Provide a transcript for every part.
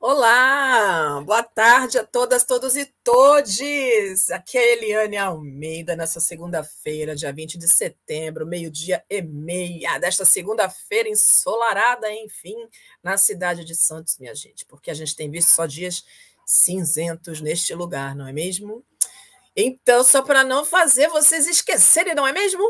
Olá, boa tarde a todas, todos e todes. Aqui é Eliane Almeida nessa segunda-feira, dia 20 de setembro, meio-dia e meia desta segunda-feira ensolarada, enfim, na cidade de Santos, minha gente, porque a gente tem visto só dias cinzentos neste lugar, não é mesmo? Então, só para não fazer vocês esquecerem, não é mesmo?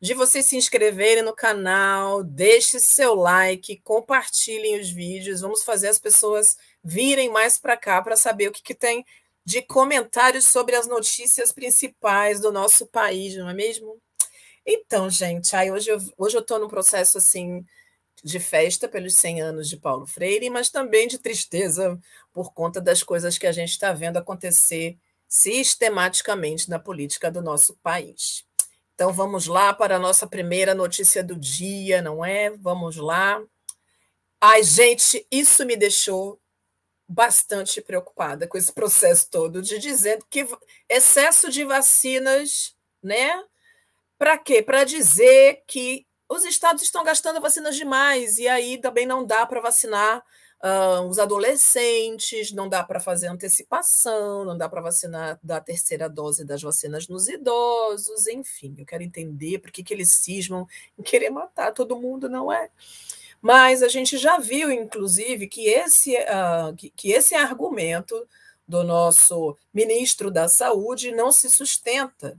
De vocês se inscreverem no canal, deixe seu like, compartilhem os vídeos, vamos fazer as pessoas virem mais para cá para saber o que, que tem de comentários sobre as notícias principais do nosso país, não é mesmo? Então, gente, aí hoje eu, hoje eu estou num processo assim de festa pelos 100 anos de Paulo Freire, mas também de tristeza por conta das coisas que a gente está vendo acontecer sistematicamente na política do nosso país. Então vamos lá para a nossa primeira notícia do dia, não é? Vamos lá. Ai, gente, isso me deixou bastante preocupada com esse processo todo de dizendo que excesso de vacinas, né? Para quê? Para dizer que os estados estão gastando vacinas demais e aí também não dá para vacinar uh, os adolescentes, não dá para fazer antecipação, não dá para vacinar da terceira dose das vacinas nos idosos, enfim, eu quero entender por que, que eles cismam em querer matar todo mundo, não é? Mas a gente já viu, inclusive, que esse, uh, que, que esse argumento do nosso ministro da Saúde não se sustenta,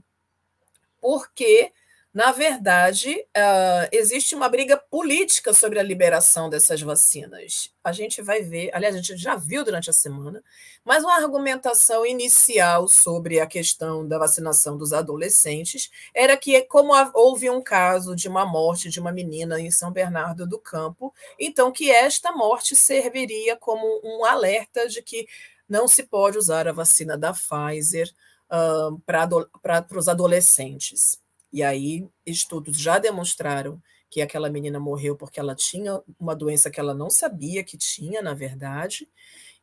porque na verdade, uh, existe uma briga política sobre a liberação dessas vacinas. A gente vai ver, aliás, a gente já viu durante a semana, mas uma argumentação inicial sobre a questão da vacinação dos adolescentes era que, como houve um caso de uma morte de uma menina em São Bernardo do Campo, então que esta morte serviria como um alerta de que não se pode usar a vacina da Pfizer uh, para os adolescentes. E aí, estudos já demonstraram que aquela menina morreu porque ela tinha uma doença que ela não sabia que tinha, na verdade.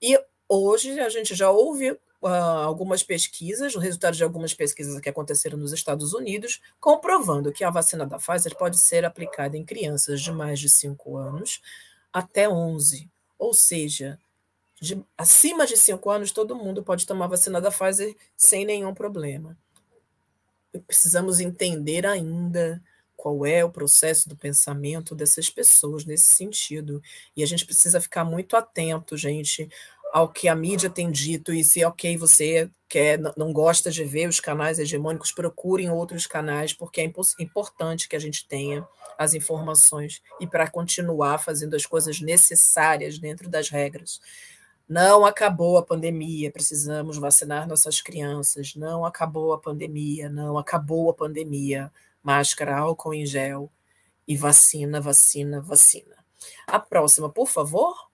E hoje a gente já ouve uh, algumas pesquisas, o resultado de algumas pesquisas que aconteceram nos Estados Unidos, comprovando que a vacina da Pfizer pode ser aplicada em crianças de mais de 5 anos até 11. Ou seja, de, acima de 5 anos, todo mundo pode tomar vacina da Pfizer sem nenhum problema precisamos entender ainda qual é o processo do pensamento dessas pessoas nesse sentido. E a gente precisa ficar muito atento, gente, ao que a mídia tem dito. E se, ok, você quer, não gosta de ver os canais hegemônicos, procurem outros canais, porque é importante que a gente tenha as informações e para continuar fazendo as coisas necessárias dentro das regras. Não acabou a pandemia, precisamos vacinar nossas crianças. Não acabou a pandemia, não acabou a pandemia. Máscara, álcool em gel e vacina, vacina, vacina. A próxima, por favor.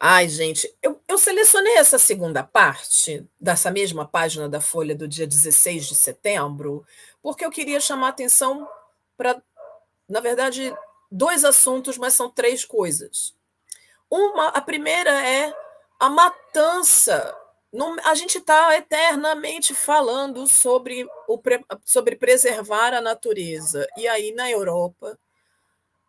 Ai, gente, eu, eu selecionei essa segunda parte dessa mesma página da Folha do dia 16 de setembro, porque eu queria chamar atenção para, na verdade, dois assuntos, mas são três coisas. Uma, a primeira é a matança. a gente está eternamente falando sobre, o, sobre preservar a natureza. E aí, na Europa,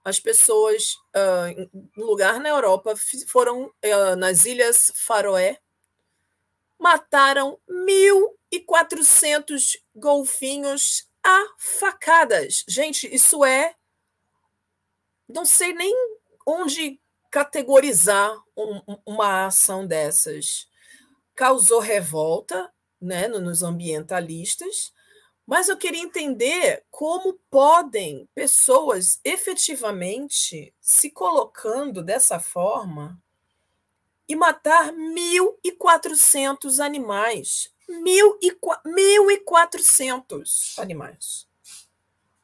as pessoas, uh, um lugar na Europa, foram uh, nas Ilhas Faroé, mataram 1.400 golfinhos a facadas. Gente, isso é. Não sei nem onde categorizar um, uma ação dessas. Causou revolta né, nos ambientalistas, mas eu queria entender como podem pessoas efetivamente se colocando dessa forma e matar 1.400 animais. 1.400 animais.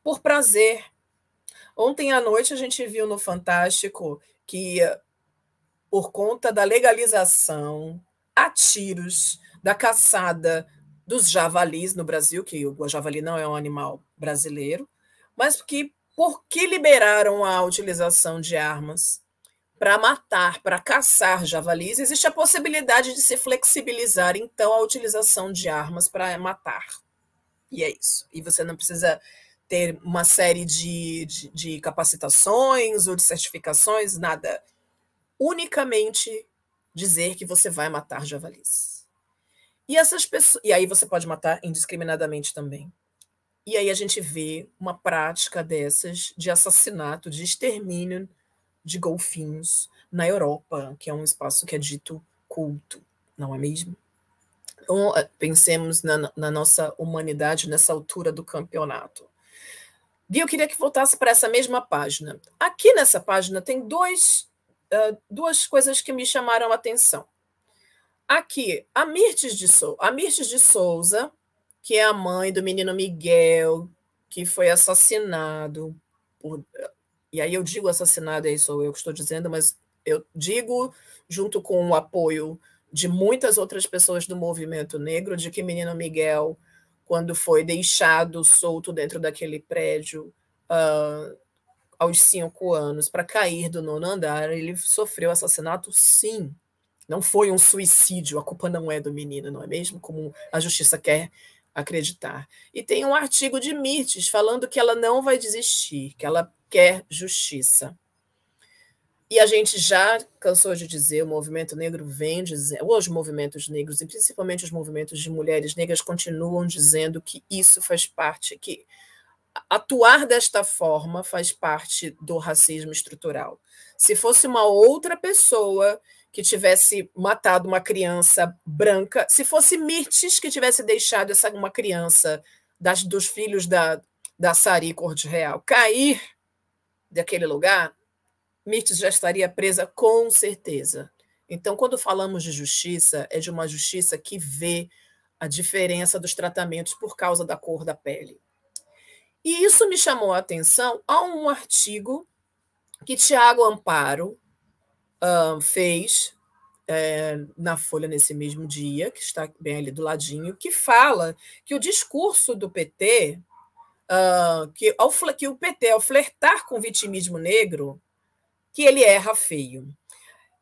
Por prazer. Ontem à noite a gente viu no Fantástico que, por conta da legalização a tiros da caçada dos javalis no Brasil, que o javali não é um animal brasileiro, mas que porque liberaram a utilização de armas para matar, para caçar javalis, existe a possibilidade de se flexibilizar então a utilização de armas para matar. E é isso. E você não precisa ter uma série de, de, de capacitações ou de certificações, nada. unicamente dizer que você vai matar javalis. E essas pessoas, e aí você pode matar indiscriminadamente também. E aí a gente vê uma prática dessas de assassinato, de extermínio de golfinhos na Europa, que é um espaço que é dito culto, não é mesmo? Então, pensemos na, na nossa humanidade nessa altura do campeonato. E eu queria que voltasse para essa mesma página. Aqui nessa página tem dois, uh, duas coisas que me chamaram a atenção. Aqui, a Mirtes de, Sou a Mirtes de Souza, que é a mãe do menino Miguel, que foi assassinado por. E aí eu digo assassinado, aí sou eu que estou dizendo, mas eu digo, junto com o apoio de muitas outras pessoas do movimento negro, de que menino Miguel quando foi deixado solto dentro daquele prédio uh, aos cinco anos para cair do nono andar, ele sofreu assassinato, sim. Não foi um suicídio, a culpa não é do menino, não é mesmo? Como a justiça quer acreditar. E tem um artigo de Mirtes falando que ela não vai desistir, que ela quer justiça. E a gente já cansou de dizer, o movimento negro vem dizendo, os movimentos negros, e principalmente os movimentos de mulheres negras, continuam dizendo que isso faz parte, que atuar desta forma faz parte do racismo estrutural. Se fosse uma outra pessoa que tivesse matado uma criança branca, se fosse Mirtes que tivesse deixado essa uma criança das, dos filhos da, da Sari Corte Real cair daquele lugar, Mirtes já estaria presa com certeza. Então, quando falamos de justiça, é de uma justiça que vê a diferença dos tratamentos por causa da cor da pele. E isso me chamou a atenção a um artigo que Tiago Amparo uh, fez é, na Folha nesse mesmo dia, que está bem ali do ladinho, que fala que o discurso do PT, uh, que, ao, que o PT, ao flertar com o vitimismo negro, que ele erra feio.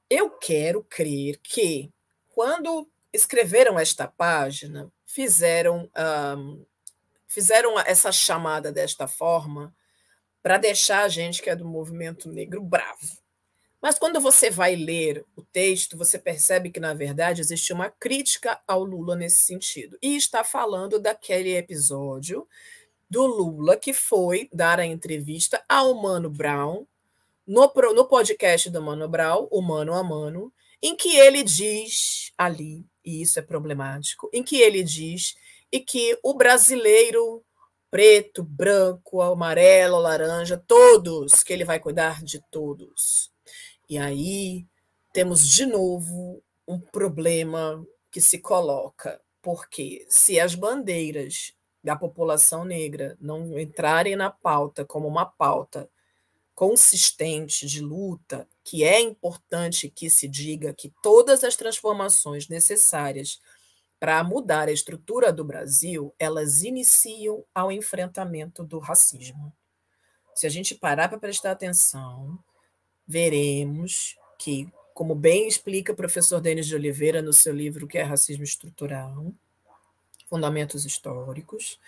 Eu quero crer que, quando escreveram esta página, fizeram, fizeram essa chamada desta forma para deixar a gente que é do movimento negro bravo. Mas quando você vai ler o texto, você percebe que, na verdade, existe uma crítica ao Lula nesse sentido. E está falando daquele episódio do Lula que foi dar a entrevista ao Mano Brown no, no podcast do Mano Brown, o Mano a Mano, em que ele diz ali, e isso é problemático, em que ele diz e que o brasileiro preto, branco, amarelo, laranja, todos, que ele vai cuidar de todos. E aí temos de novo um problema que se coloca, porque se as bandeiras da população negra não entrarem na pauta como uma pauta consistente de luta, que é importante que se diga que todas as transformações necessárias para mudar a estrutura do Brasil, elas iniciam ao enfrentamento do racismo. Se a gente parar para prestar atenção, veremos que, como bem explica o professor Denis de Oliveira no seu livro que é Racismo Estrutural, Fundamentos Históricos,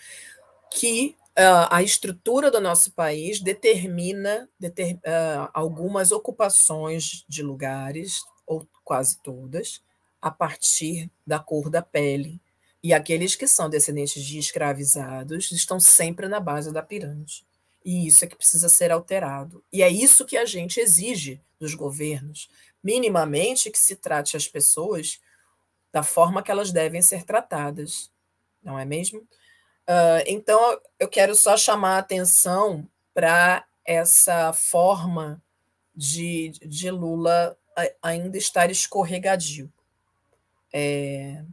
que uh, a estrutura do nosso país determina deter, uh, algumas ocupações de lugares, ou quase todas, a partir da cor da pele. E aqueles que são descendentes de escravizados estão sempre na base da pirâmide. E isso é que precisa ser alterado. E é isso que a gente exige dos governos, minimamente que se trate as pessoas da forma que elas devem ser tratadas, não é mesmo? Uh, então, eu quero só chamar a atenção para essa forma de, de Lula ainda estar escorregadio. É,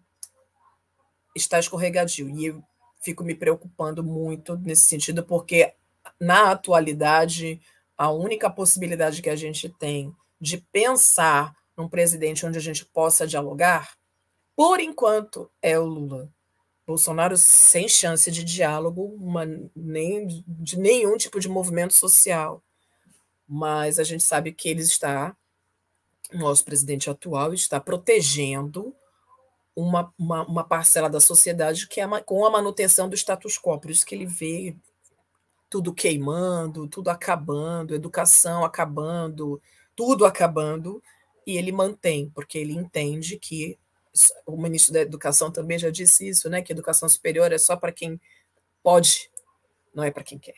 está escorregadio. E eu fico me preocupando muito nesse sentido, porque na atualidade, a única possibilidade que a gente tem de pensar num presidente onde a gente possa dialogar, por enquanto, é o Lula. Bolsonaro sem chance de diálogo, uma, nem de nenhum tipo de movimento social. Mas a gente sabe que ele está, nosso presidente atual, está protegendo uma, uma, uma parcela da sociedade que é com a manutenção do status quo. Por isso que ele vê tudo queimando, tudo acabando, educação acabando, tudo acabando, e ele mantém, porque ele entende que o ministro da Educação também já disse isso, né? Que educação superior é só para quem pode, não é para quem quer.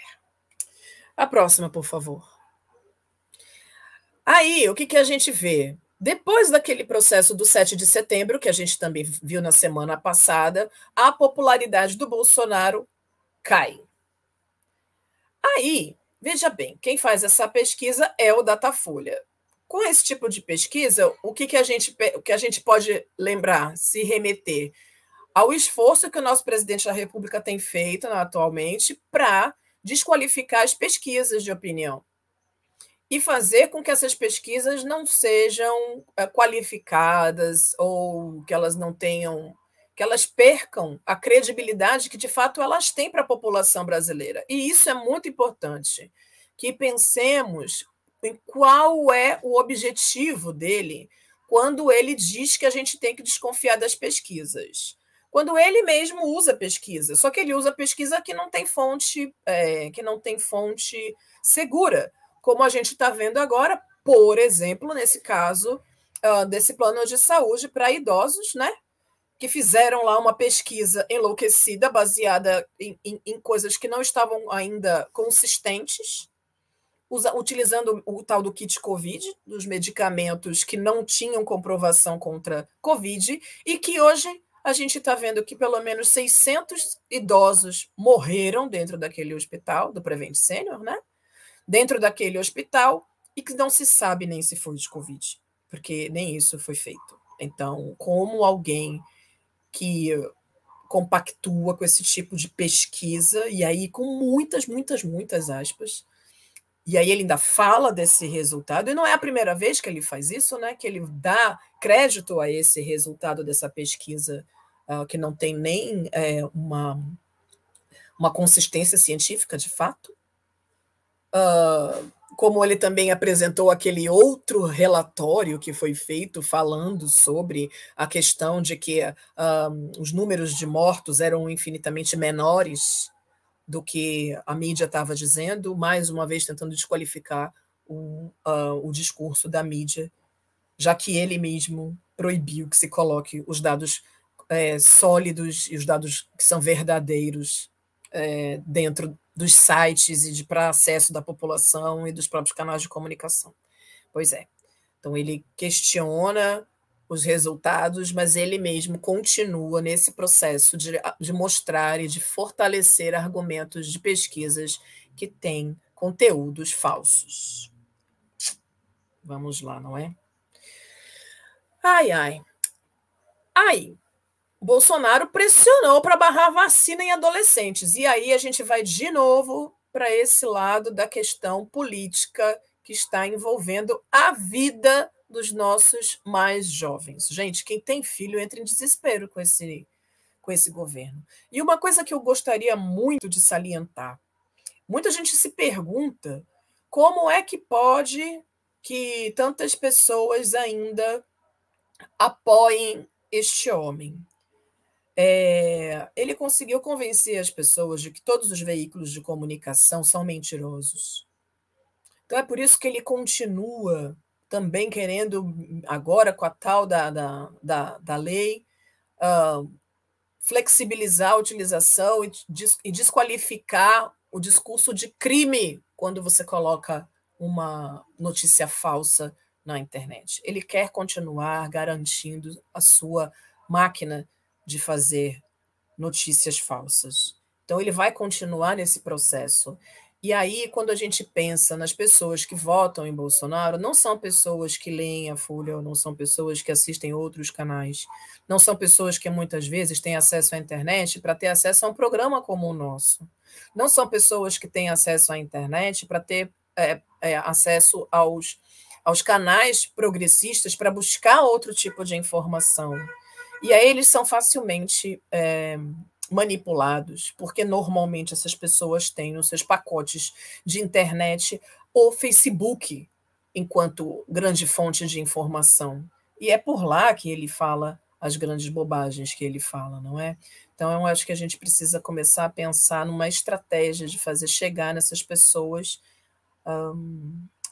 A próxima, por favor. Aí, o que, que a gente vê? Depois daquele processo do 7 de setembro, que a gente também viu na semana passada, a popularidade do Bolsonaro cai. Aí, veja bem, quem faz essa pesquisa é o Datafolha. Com esse tipo de pesquisa, o que, que, a, gente, o que a gente pode lembrar, se remeter ao esforço que o nosso presidente da República tem feito atualmente para desqualificar as pesquisas de opinião e fazer com que essas pesquisas não sejam eh, qualificadas ou que elas não tenham que elas percam a credibilidade que de fato elas têm para a população brasileira. E isso é muito importante, que pensemos em qual é o objetivo dele quando ele diz que a gente tem que desconfiar das pesquisas. Quando ele mesmo usa pesquisa, só que ele usa pesquisa que não tem fonte, é, que não tem fonte segura, como a gente está vendo agora, por exemplo, nesse caso uh, desse plano de saúde para idosos, né? Que fizeram lá uma pesquisa enlouquecida, baseada em, em, em coisas que não estavam ainda consistentes, usa, utilizando o tal do kit Covid, dos medicamentos que não tinham comprovação contra Covid, e que hoje a gente está vendo que pelo menos 600 idosos morreram dentro daquele hospital, do Prevent Senior, né? Dentro daquele hospital, e que não se sabe nem se foi de Covid, porque nem isso foi feito. Então, como alguém que compactua com esse tipo de pesquisa, e aí com muitas, muitas, muitas aspas, e aí ele ainda fala desse resultado, e não é a primeira vez que ele faz isso, né? Que ele dá crédito a esse resultado dessa pesquisa uh, que não tem nem é, uma, uma consistência científica de fato. Uh, como ele também apresentou aquele outro relatório que foi feito falando sobre a questão de que uh, os números de mortos eram infinitamente menores do que a mídia estava dizendo, mais uma vez tentando desqualificar o, uh, o discurso da mídia, já que ele mesmo proibiu que se coloque os dados é, sólidos e os dados que são verdadeiros é, dentro dos sites e de para acesso da população e dos próprios canais de comunicação. Pois é. Então ele questiona os resultados, mas ele mesmo continua nesse processo de, de mostrar e de fortalecer argumentos de pesquisas que têm conteúdos falsos. Vamos lá, não é? Ai, ai. Aí, Bolsonaro pressionou para barrar vacina em adolescentes. E aí a gente vai de novo para esse lado da questão política que está envolvendo a vida dos nossos mais jovens. Gente, quem tem filho entra em desespero com esse, com esse governo. E uma coisa que eu gostaria muito de salientar: muita gente se pergunta como é que pode que tantas pessoas ainda apoiem este homem. É, ele conseguiu convencer as pessoas de que todos os veículos de comunicação são mentirosos. Então é por isso que ele continua também querendo, agora com a tal da, da, da, da lei, uh, flexibilizar a utilização e, des, e desqualificar o discurso de crime quando você coloca uma notícia falsa na internet. Ele quer continuar garantindo a sua máquina de fazer notícias falsas. Então, ele vai continuar nesse processo. E aí, quando a gente pensa nas pessoas que votam em Bolsonaro, não são pessoas que leem a Folha, não são pessoas que assistem outros canais, não são pessoas que muitas vezes têm acesso à internet para ter acesso a um programa como o nosso. Não são pessoas que têm acesso à internet para ter é, é, acesso aos, aos canais progressistas para buscar outro tipo de informação. E aí eles são facilmente. É, manipulados, porque normalmente essas pessoas têm nos seus pacotes de internet o Facebook enquanto grande fonte de informação. E é por lá que ele fala as grandes bobagens que ele fala, não é? Então, eu acho que a gente precisa começar a pensar numa estratégia de fazer chegar nessas pessoas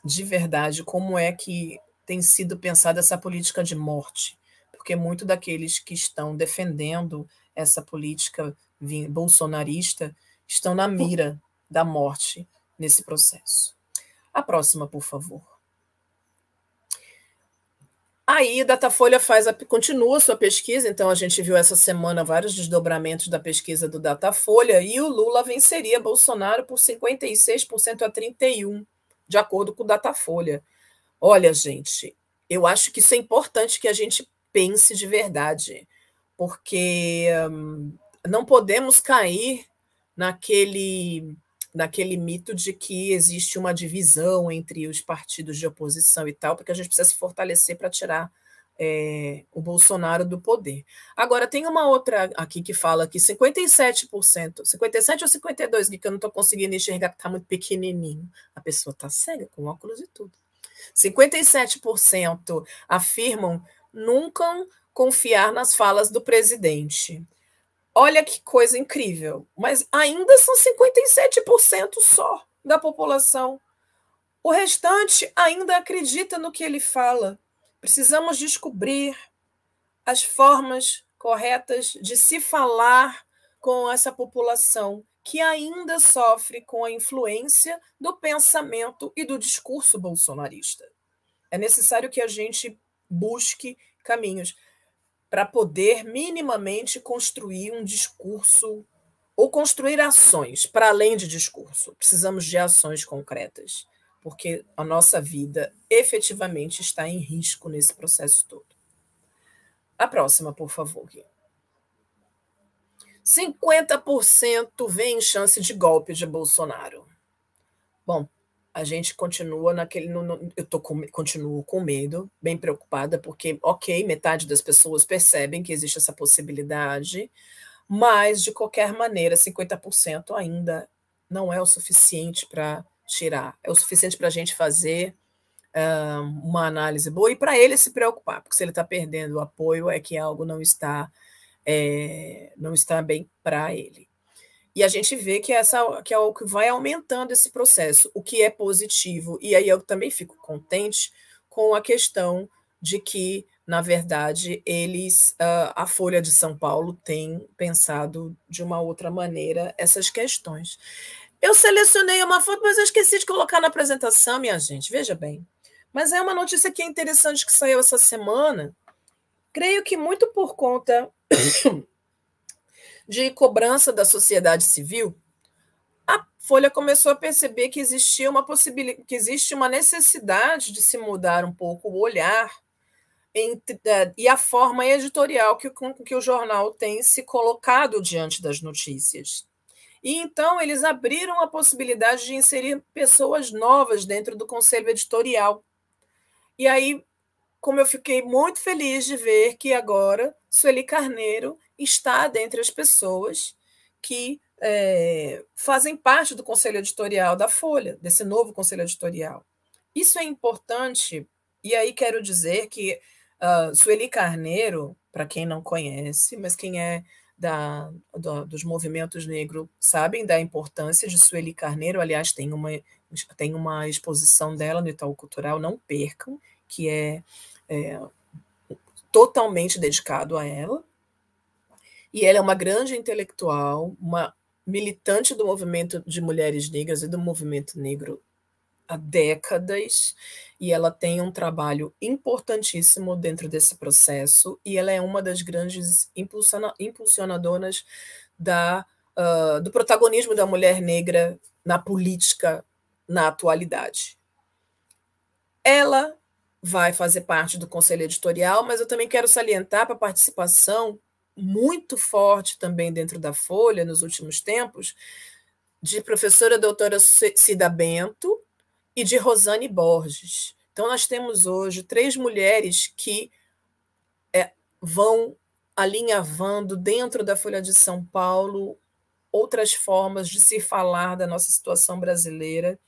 de verdade como é que tem sido pensada essa política de morte, porque muito daqueles que estão defendendo essa política bolsonarista estão na mira da morte nesse processo. A próxima, por favor. Aí, Datafolha faz a, continua sua pesquisa, então a gente viu essa semana vários desdobramentos da pesquisa do Datafolha, e o Lula venceria Bolsonaro por 56% a 31%, de acordo com o Datafolha. Olha, gente, eu acho que isso é importante que a gente pense de verdade, porque hum, não podemos cair naquele naquele mito de que existe uma divisão entre os partidos de oposição e tal, porque a gente precisa se fortalecer para tirar é, o Bolsonaro do poder. Agora, tem uma outra aqui que fala que 57%, 57 ou 52, que eu não estou conseguindo enxergar, que está muito pequenininho. A pessoa está cega, com óculos e tudo. 57% afirmam nunca confiar nas falas do presidente. Olha que coisa incrível, mas ainda são 57% só da população. O restante ainda acredita no que ele fala. Precisamos descobrir as formas corretas de se falar com essa população que ainda sofre com a influência do pensamento e do discurso bolsonarista. É necessário que a gente busque caminhos para poder minimamente construir um discurso ou construir ações para além de discurso. Precisamos de ações concretas, porque a nossa vida efetivamente está em risco nesse processo todo. A próxima, por favor. 50% vem chance de golpe de Bolsonaro. Bom, a gente continua naquele. No, no, eu tô com, continuo com medo, bem preocupada, porque, ok, metade das pessoas percebem que existe essa possibilidade, mas, de qualquer maneira, 50% ainda não é o suficiente para tirar. É o suficiente para a gente fazer uh, uma análise boa e para ele se preocupar, porque se ele está perdendo o apoio, é que algo não está, é, não está bem para ele. E a gente vê que, essa, que é o que vai aumentando esse processo, o que é positivo. E aí eu também fico contente com a questão de que, na verdade, eles, uh, a Folha de São Paulo tem pensado de uma outra maneira essas questões. Eu selecionei uma foto, mas eu esqueci de colocar na apresentação, minha gente. Veja bem. Mas é uma notícia que é interessante que saiu essa semana. Creio que muito por conta de cobrança da sociedade civil, a Folha começou a perceber que existia uma possibilidade, que existe uma necessidade de se mudar um pouco o olhar entre, é, e a forma editorial que, que o jornal tem se colocado diante das notícias. E então eles abriram a possibilidade de inserir pessoas novas dentro do conselho editorial. E aí, como eu fiquei muito feliz de ver que agora Sueli Carneiro está dentre as pessoas que é, fazem parte do conselho editorial da Folha, desse novo conselho editorial. Isso é importante, e aí quero dizer que uh, Sueli Carneiro, para quem não conhece, mas quem é da, do, dos movimentos negros sabem da importância de Sueli Carneiro. Aliás, tem uma, tem uma exposição dela no Itaú Cultural, não percam, que é, é totalmente dedicado a ela. E ela é uma grande intelectual, uma militante do movimento de mulheres negras e do movimento negro há décadas, e ela tem um trabalho importantíssimo dentro desse processo, e ela é uma das grandes impulsiona impulsionadoras da, uh, do protagonismo da mulher negra na política na atualidade. Ela vai fazer parte do conselho editorial, mas eu também quero salientar para a participação muito forte também dentro da Folha nos últimos tempos, de professora doutora Cida Bento e de Rosane Borges. Então, nós temos hoje três mulheres que é, vão alinhavando dentro da Folha de São Paulo outras formas de se falar da nossa situação brasileira,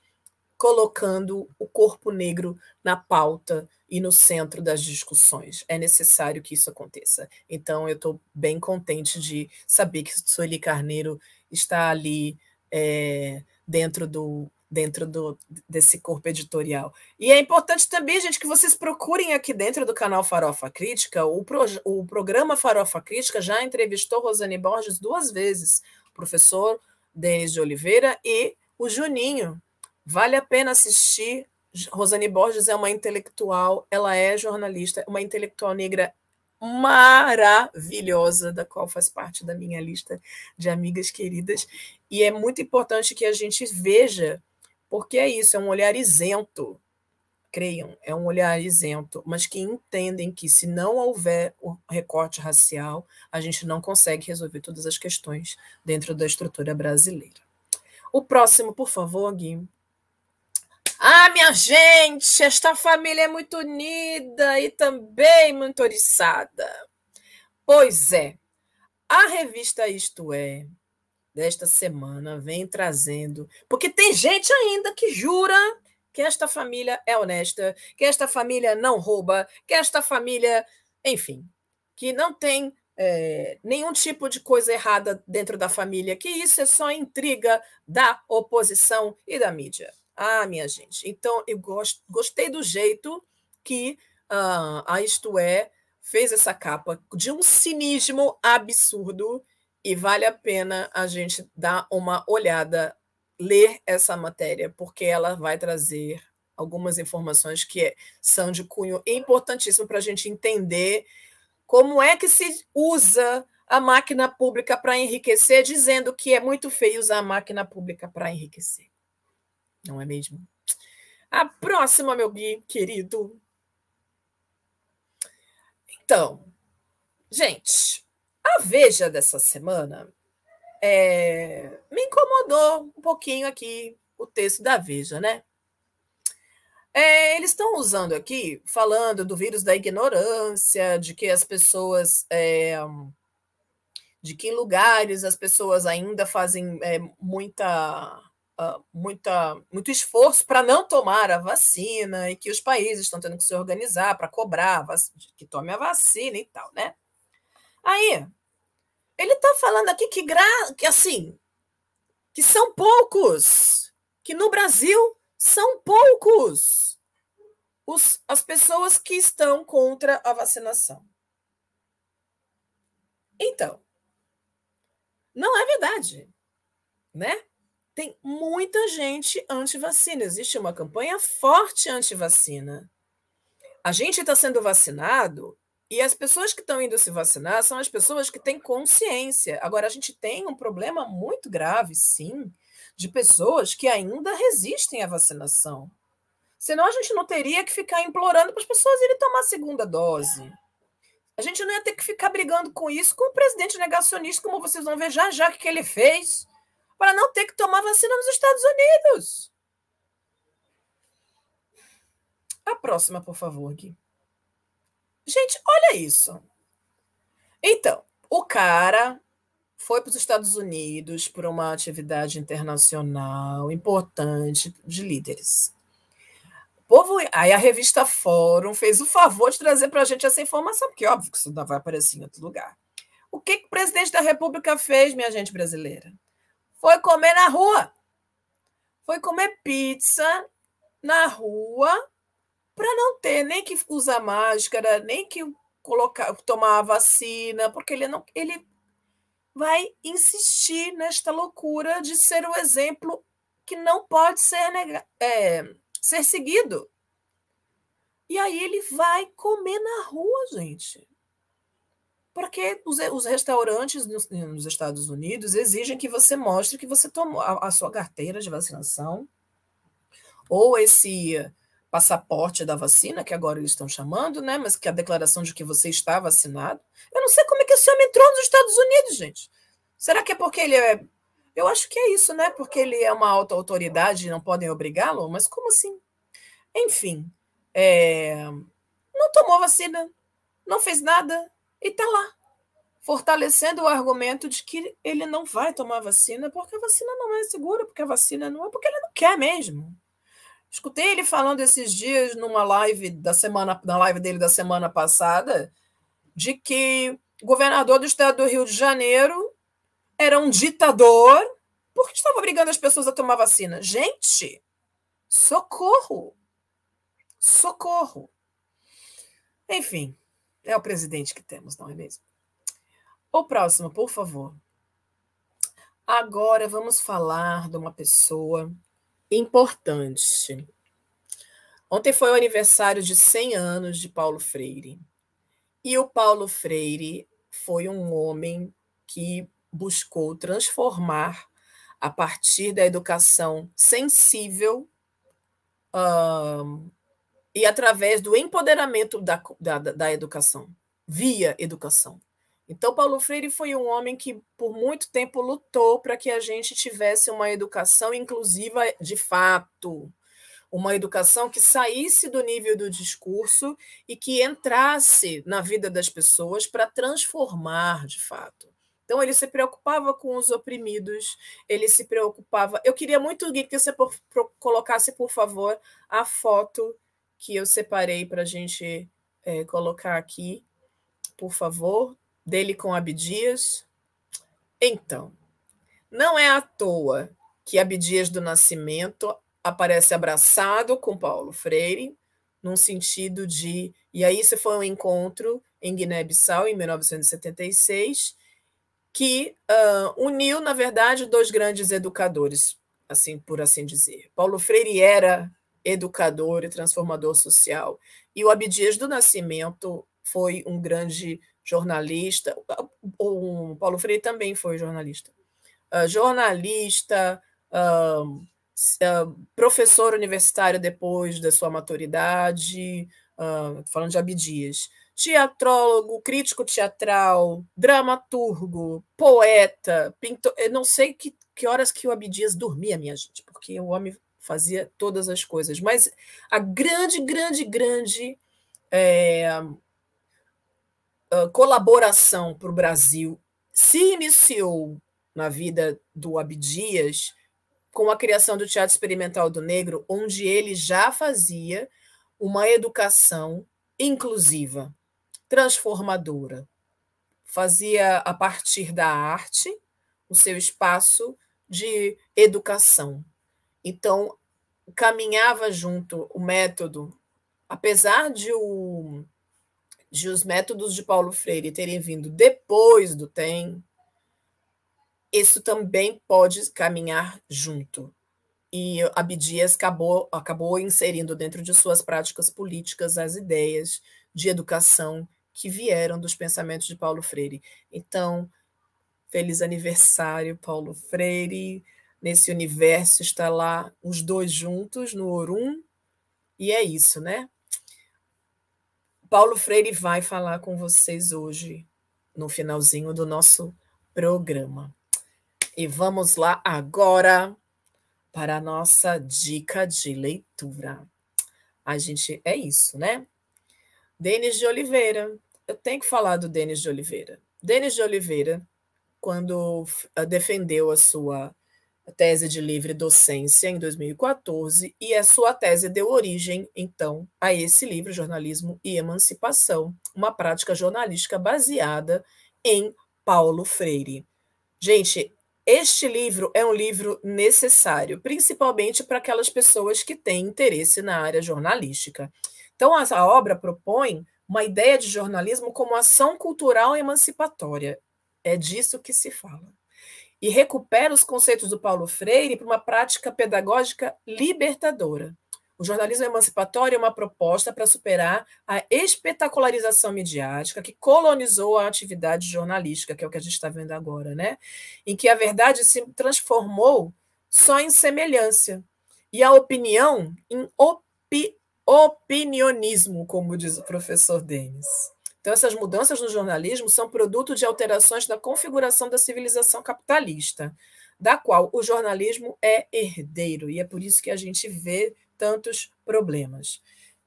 colocando o corpo negro na pauta e no centro das discussões. É necessário que isso aconteça. Então, eu estou bem contente de saber que Sueli Carneiro está ali é, dentro do, dentro do, desse corpo editorial. E é importante também, gente, que vocês procurem aqui dentro do canal Farofa Crítica. O, pro, o programa Farofa Crítica já entrevistou Rosane Borges duas vezes, o professor Denis de Oliveira e o Juninho. Vale a pena assistir. Rosane Borges é uma intelectual, ela é jornalista, uma intelectual negra maravilhosa, da qual faz parte da minha lista de amigas queridas. E é muito importante que a gente veja porque é isso, é um olhar isento. Creiam, é um olhar isento, mas que entendem que se não houver o recorte racial, a gente não consegue resolver todas as questões dentro da estrutura brasileira. O próximo, por favor, Gui. Ah, minha gente, esta família é muito unida e também muito oriçada. Pois é, a revista Isto É, desta semana vem trazendo. Porque tem gente ainda que jura que esta família é honesta, que esta família não rouba, que esta família, enfim, que não tem é, nenhum tipo de coisa errada dentro da família, que isso é só intriga da oposição e da mídia. Ah, minha gente, então eu gost, gostei do jeito que uh, a Isto É fez essa capa de um cinismo absurdo e vale a pena a gente dar uma olhada, ler essa matéria, porque ela vai trazer algumas informações que são de cunho importantíssimo para a gente entender como é que se usa a máquina pública para enriquecer, dizendo que é muito feio usar a máquina pública para enriquecer. Não é mesmo? A próxima, meu Gui, querido. Então, gente, a Veja dessa semana é, me incomodou um pouquinho aqui o texto da Veja, né? É, eles estão usando aqui, falando do vírus da ignorância, de que as pessoas. É, de que em lugares as pessoas ainda fazem é, muita, uh, muita, muito esforço para não tomar a vacina e que os países estão tendo que se organizar para cobrar que tome a vacina e tal, né? Aí, ele está falando aqui que, gra... que assim, que são poucos, que no Brasil são poucos os, as pessoas que estão contra a vacinação. Então, não é verdade, né? Tem muita gente anti-vacina. Existe uma campanha forte anti-vacina. A gente está sendo vacinado e as pessoas que estão indo se vacinar são as pessoas que têm consciência. Agora, a gente tem um problema muito grave, sim, de pessoas que ainda resistem à vacinação. Senão, a gente não teria que ficar implorando para as pessoas irem tomar a segunda dose. A gente não ia ter que ficar brigando com isso com o presidente negacionista, como vocês vão ver já já que ele fez, para não ter que tomar vacina nos Estados Unidos. A próxima, por favor, Gui. Gente, olha isso. Então, o cara foi para os Estados Unidos por uma atividade internacional importante de líderes. Povo, aí a revista Fórum fez o favor de trazer para a gente essa informação, porque óbvio que isso não vai aparecer em outro lugar. O que, que o presidente da República fez, minha gente brasileira? Foi comer na rua. Foi comer pizza na rua para não ter nem que usar máscara, nem que colocar, tomar a vacina, porque ele não, ele vai insistir nesta loucura de ser o exemplo que não pode ser, é, ser seguido. E aí ele vai comer na rua, gente. Porque os, os restaurantes nos, nos, Estados Unidos exigem que você mostre que você tomou a, a sua carteira de vacinação ou esse passaporte da vacina, que agora eles estão chamando, né? Mas que é a declaração de que você está vacinado. Eu não sei como é que esse homem entrou nos Estados Unidos, gente. Será que é porque ele é. Eu acho que é isso, né? Porque ele é uma alta autoridade e não podem obrigá-lo? Mas como assim? Enfim, é... não tomou vacina, não fez nada e está lá, fortalecendo o argumento de que ele não vai tomar vacina porque a vacina não é segura, porque a vacina não é, porque ele não quer mesmo. Escutei ele falando esses dias numa live da semana, na live dele da semana passada, de que o governador do estado do Rio de Janeiro era um ditador porque estava obrigando as pessoas a tomar vacina. Gente, Socorro! Socorro! Enfim, é o presidente que temos, não é mesmo? O próximo, por favor. Agora vamos falar de uma pessoa importante. Ontem foi o aniversário de 100 anos de Paulo Freire. E o Paulo Freire foi um homem que buscou transformar, a partir da educação sensível uh, e através do empoderamento da, da, da educação, via educação. Então, Paulo Freire foi um homem que, por muito tempo, lutou para que a gente tivesse uma educação inclusiva de fato, uma educação que saísse do nível do discurso e que entrasse na vida das pessoas para transformar de fato. Então, ele se preocupava com os oprimidos, ele se preocupava. Eu queria muito, Gui, que você colocasse, por favor, a foto que eu separei para a gente é, colocar aqui, por favor, dele com Abdias. Então, não é à toa que Abdias do Nascimento aparece abraçado com Paulo Freire, num sentido de. E aí, isso foi um encontro em Guiné-Bissau, em 1976 que uh, uniu, na verdade, dois grandes educadores, assim por assim dizer. Paulo Freire era educador e transformador social, e o Abdias do Nascimento foi um grande jornalista. O Paulo Freire também foi jornalista. Uh, jornalista, uh, professor universitário depois da sua maturidade, falando de Abdias teatrólogo, crítico teatral, dramaturgo, poeta, pintor. Eu não sei que, que horas que o Abdias dormia, minha gente, porque o homem fazia todas as coisas. Mas a grande, grande, grande é, colaboração para o Brasil se iniciou na vida do Abdias com a criação do Teatro Experimental do Negro, onde ele já fazia uma educação inclusiva transformadora. Fazia, a partir da arte, o seu espaço de educação. Então, caminhava junto o método, apesar de, o, de os métodos de Paulo Freire terem vindo depois do TEM, isso também pode caminhar junto. E Abdias acabou, acabou inserindo dentro de suas práticas políticas as ideias de educação que vieram dos pensamentos de Paulo Freire. Então, feliz aniversário, Paulo Freire. Nesse universo está lá os dois juntos no Orum. E é isso, né? Paulo Freire vai falar com vocês hoje, no finalzinho do nosso programa. E vamos lá agora para a nossa dica de leitura. A gente é isso, né? Denis de Oliveira. Eu tenho que falar do Denis de Oliveira. Denis de Oliveira, quando ah, defendeu a sua tese de livre docência em 2014, e a sua tese deu origem, então, a esse livro, Jornalismo e Emancipação, uma prática jornalística baseada em Paulo Freire. Gente, este livro é um livro necessário, principalmente para aquelas pessoas que têm interesse na área jornalística. Então, a obra propõe uma ideia de jornalismo como ação cultural emancipatória. É disso que se fala. E recupera os conceitos do Paulo Freire para uma prática pedagógica libertadora. O jornalismo emancipatório é uma proposta para superar a espetacularização midiática que colonizou a atividade jornalística, que é o que a gente está vendo agora, né? Em que a verdade se transformou só em semelhança e a opinião em opi opinionismo, como diz o professor Denis. Então, essas mudanças no jornalismo são produto de alterações na configuração da civilização capitalista, da qual o jornalismo é herdeiro, e é por isso que a gente vê tantos problemas.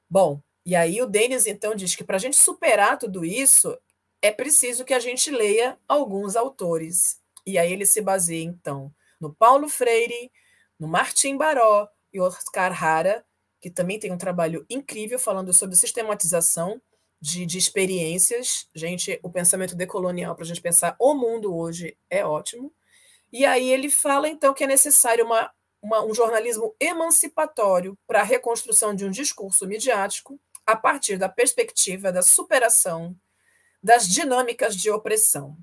Bom, e aí o Denis então diz que para a gente superar tudo isso, é preciso que a gente leia alguns autores. E aí ele se baseia, então, no Paulo Freire, no Martim Baró e Oscar Hara, que também tem um trabalho incrível falando sobre sistematização de, de experiências. Gente, o pensamento decolonial para a gente pensar o mundo hoje é ótimo. E aí ele fala, então, que é necessário uma uma, um jornalismo emancipatório para a reconstrução de um discurso midiático a partir da perspectiva da superação das dinâmicas de opressão.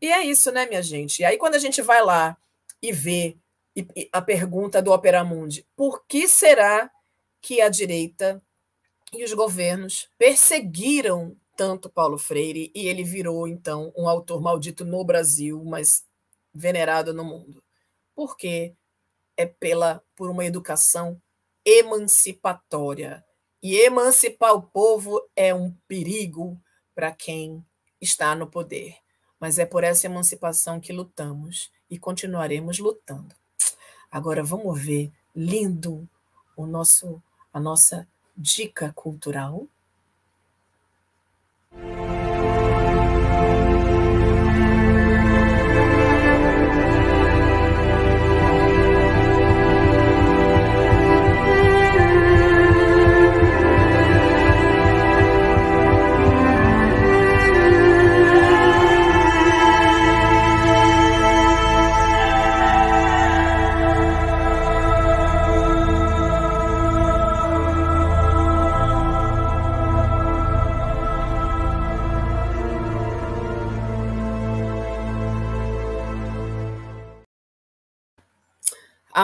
E é isso, né, minha gente? E aí, quando a gente vai lá e vê a pergunta do Opera Mundi, por que será que a direita e os governos perseguiram tanto Paulo Freire e ele virou, então, um autor maldito no Brasil, mas venerado no mundo? Porque é pela por uma educação emancipatória. E emancipar o povo é um perigo para quem está no poder. Mas é por essa emancipação que lutamos e continuaremos lutando. Agora vamos ver lindo o nosso a nossa dica cultural.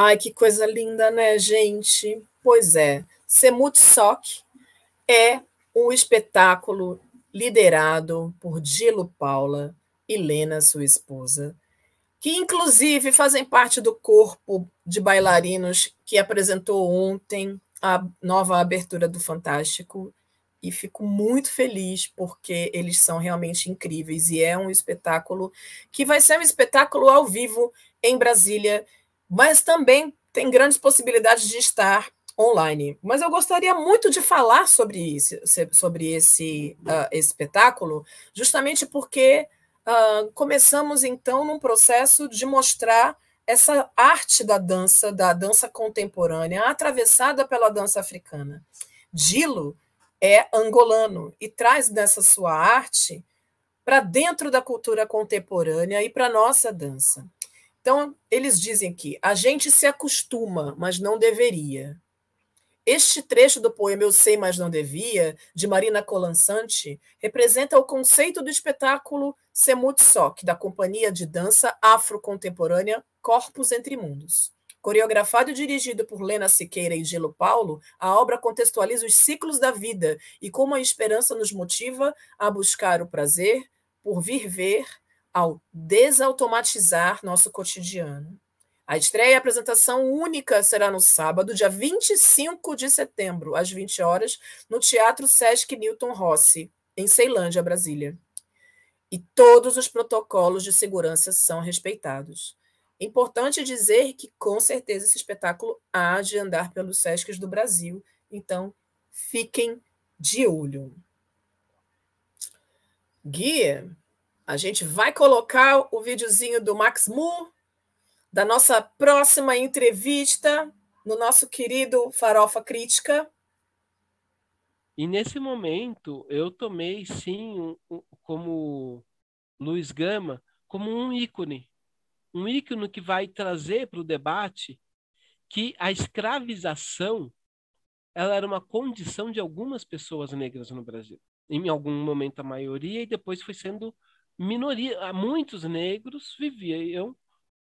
Ai, que coisa linda, né, gente? Pois é, Semut Sok é um espetáculo liderado por Dilo Paula e Lena, sua esposa, que inclusive fazem parte do corpo de bailarinos que apresentou ontem a nova abertura do Fantástico. E fico muito feliz porque eles são realmente incríveis. E é um espetáculo que vai ser um espetáculo ao vivo em Brasília mas também tem grandes possibilidades de estar online. Mas eu gostaria muito de falar sobre isso, sobre esse uh, espetáculo, justamente porque uh, começamos então num processo de mostrar essa arte da dança, da dança contemporânea, atravessada pela dança africana. Dilo é angolano e traz dessa sua arte para dentro da cultura contemporânea e para nossa dança. Então, eles dizem que a gente se acostuma, mas não deveria. Este trecho do poema Eu Sei, Mas Não Devia, de Marina Colansante, representa o conceito do espetáculo Semutsok, da companhia de dança afro-contemporânea Corpos Entre Mundos. Coreografado e dirigido por Lena Siqueira e Gelo Paulo, a obra contextualiza os ciclos da vida e como a esperança nos motiva a buscar o prazer por vir ver ao desautomatizar nosso cotidiano. A estreia e a apresentação única será no sábado, dia 25 de setembro, às 20 horas, no Teatro Sesc Newton Rossi, em Ceilândia, Brasília. E todos os protocolos de segurança são respeitados. Importante dizer que, com certeza, esse espetáculo há de andar pelos Sescs do Brasil, então fiquem de olho. Guia, a gente vai colocar o videozinho do Max Mu, da nossa próxima entrevista no nosso querido Farofa Crítica. E nesse momento eu tomei sim como Luiz Gama como um ícone, um ícone que vai trazer para o debate que a escravização ela era uma condição de algumas pessoas negras no Brasil. Em algum momento a maioria e depois foi sendo minoria, muitos negros viviam,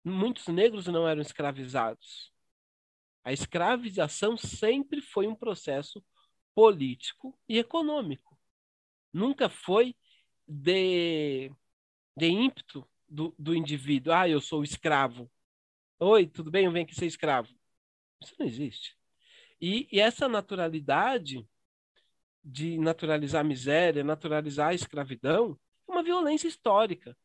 muitos negros não eram escravizados. A escravização sempre foi um processo político e econômico. Nunca foi de, de ímpeto do, do indivíduo. Ah, eu sou escravo. Oi, tudo bem? Eu venho aqui ser escravo. Isso não existe. E, e essa naturalidade de naturalizar a miséria, naturalizar a escravidão, uma violência histórica,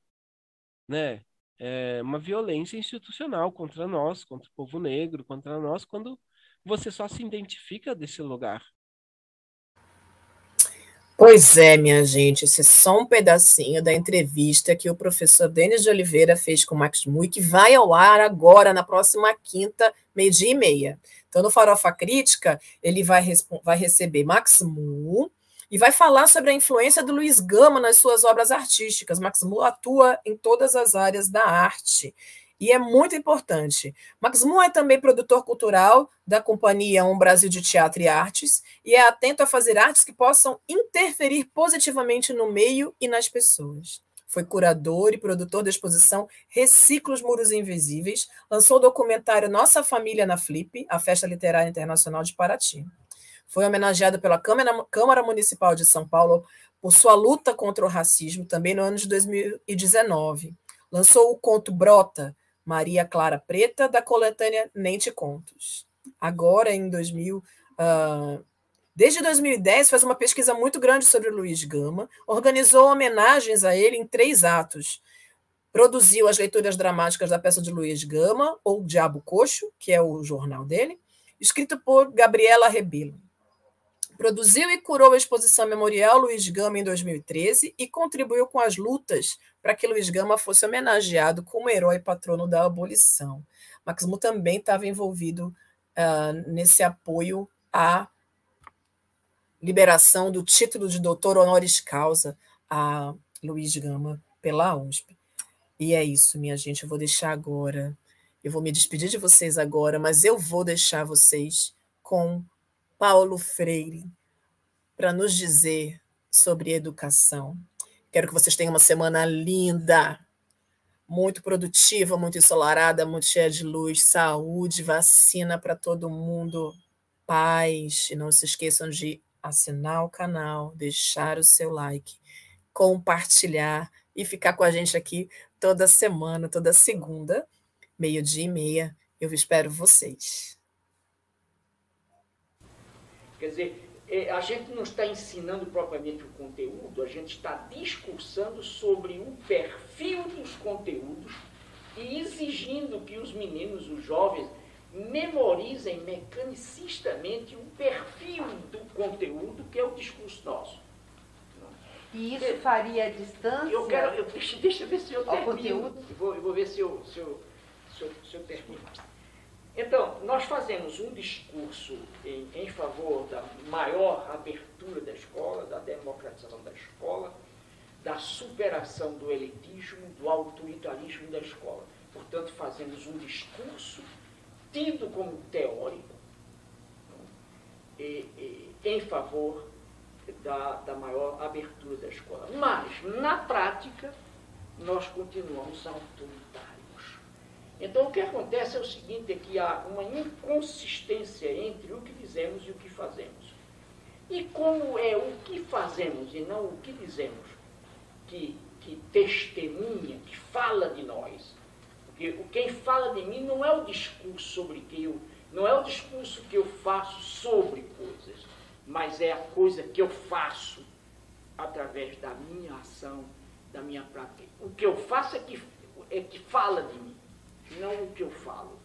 né? É uma violência institucional contra nós, contra o povo negro, contra nós, quando você só se identifica desse lugar. Pois é, minha gente, esse é só um pedacinho da entrevista que o professor Denis de Oliveira fez com o Max Mui, que vai ao ar agora, na próxima quinta, meio-dia e meia. Então, no Farofa Crítica, ele vai, vai receber Max Mu, e vai falar sobre a influência do Luiz Gama nas suas obras artísticas. Max Mu atua em todas as áreas da arte. e é muito importante. Max Moon é também produtor cultural da companhia Um Brasil de Teatro e Artes e é atento a fazer artes que possam interferir positivamente no meio e nas pessoas. Foi curador e produtor da exposição Reciclos Muros Invisíveis, lançou o documentário Nossa Família na Flip, a Festa Literária Internacional de Paraty. Foi homenageado pela Câmara, Câmara Municipal de São Paulo por sua luta contra o racismo, também no ano de 2019. Lançou o conto Brota, Maria Clara Preta, da coletânea Nente Contos. Agora, em 2000, uh, ah, desde 2010, faz uma pesquisa muito grande sobre Luiz Gama, organizou homenagens a ele em três atos. Produziu as leituras dramáticas da peça de Luiz Gama, ou Diabo Coxo, que é o jornal dele, escrito por Gabriela Rebelo. Produziu e curou a exposição memorial Luiz Gama em 2013 e contribuiu com as lutas para que Luiz Gama fosse homenageado como herói patrono da abolição. Maximo também estava envolvido uh, nesse apoio à liberação do título de doutor honoris causa a Luiz Gama pela USP. E é isso, minha gente. Eu vou deixar agora. Eu vou me despedir de vocês agora, mas eu vou deixar vocês com Paulo Freire para nos dizer sobre educação. Quero que vocês tenham uma semana linda, muito produtiva, muito ensolarada, muito cheia de luz, saúde, vacina para todo mundo, paz. E não se esqueçam de assinar o canal, deixar o seu like, compartilhar e ficar com a gente aqui toda semana, toda segunda, meio-dia e meia. Eu espero vocês. Quer dizer, é, a gente não está ensinando propriamente o conteúdo, a gente está discursando sobre o perfil dos conteúdos e exigindo que os meninos, os jovens, memorizem mecanicistamente o perfil do conteúdo que é o discurso nosso. E isso faria a distância? Eu quero, eu, deixa, deixa eu ver se eu termino. Conteúdo? Eu vou, eu vou ver se eu, se eu, se eu, se eu termino. Então, nós fazemos um discurso em, em, favor da maior abertura da escola, da democratização da escola, da superação do elitismo, do autoritarismo da escola. Portanto, fazemos um discurso tido como teórico e, e, em favor da, da maior abertura da escola. Mas, na prática, nós continuamos autoritários então o que acontece é o seguinte, é que há uma inconsistência entre o que dizemos e o que fazemos. E como é o que fazemos e não o que dizemos que, que testemunha, que fala de nós, porque quem fala de mim não é o discurso sobre que eu, não é o discurso que eu faço sobre coisas, mas é a coisa que eu faço através da minha ação, da minha prática. O que eu faço é que, é que fala de mim não o que eu falo.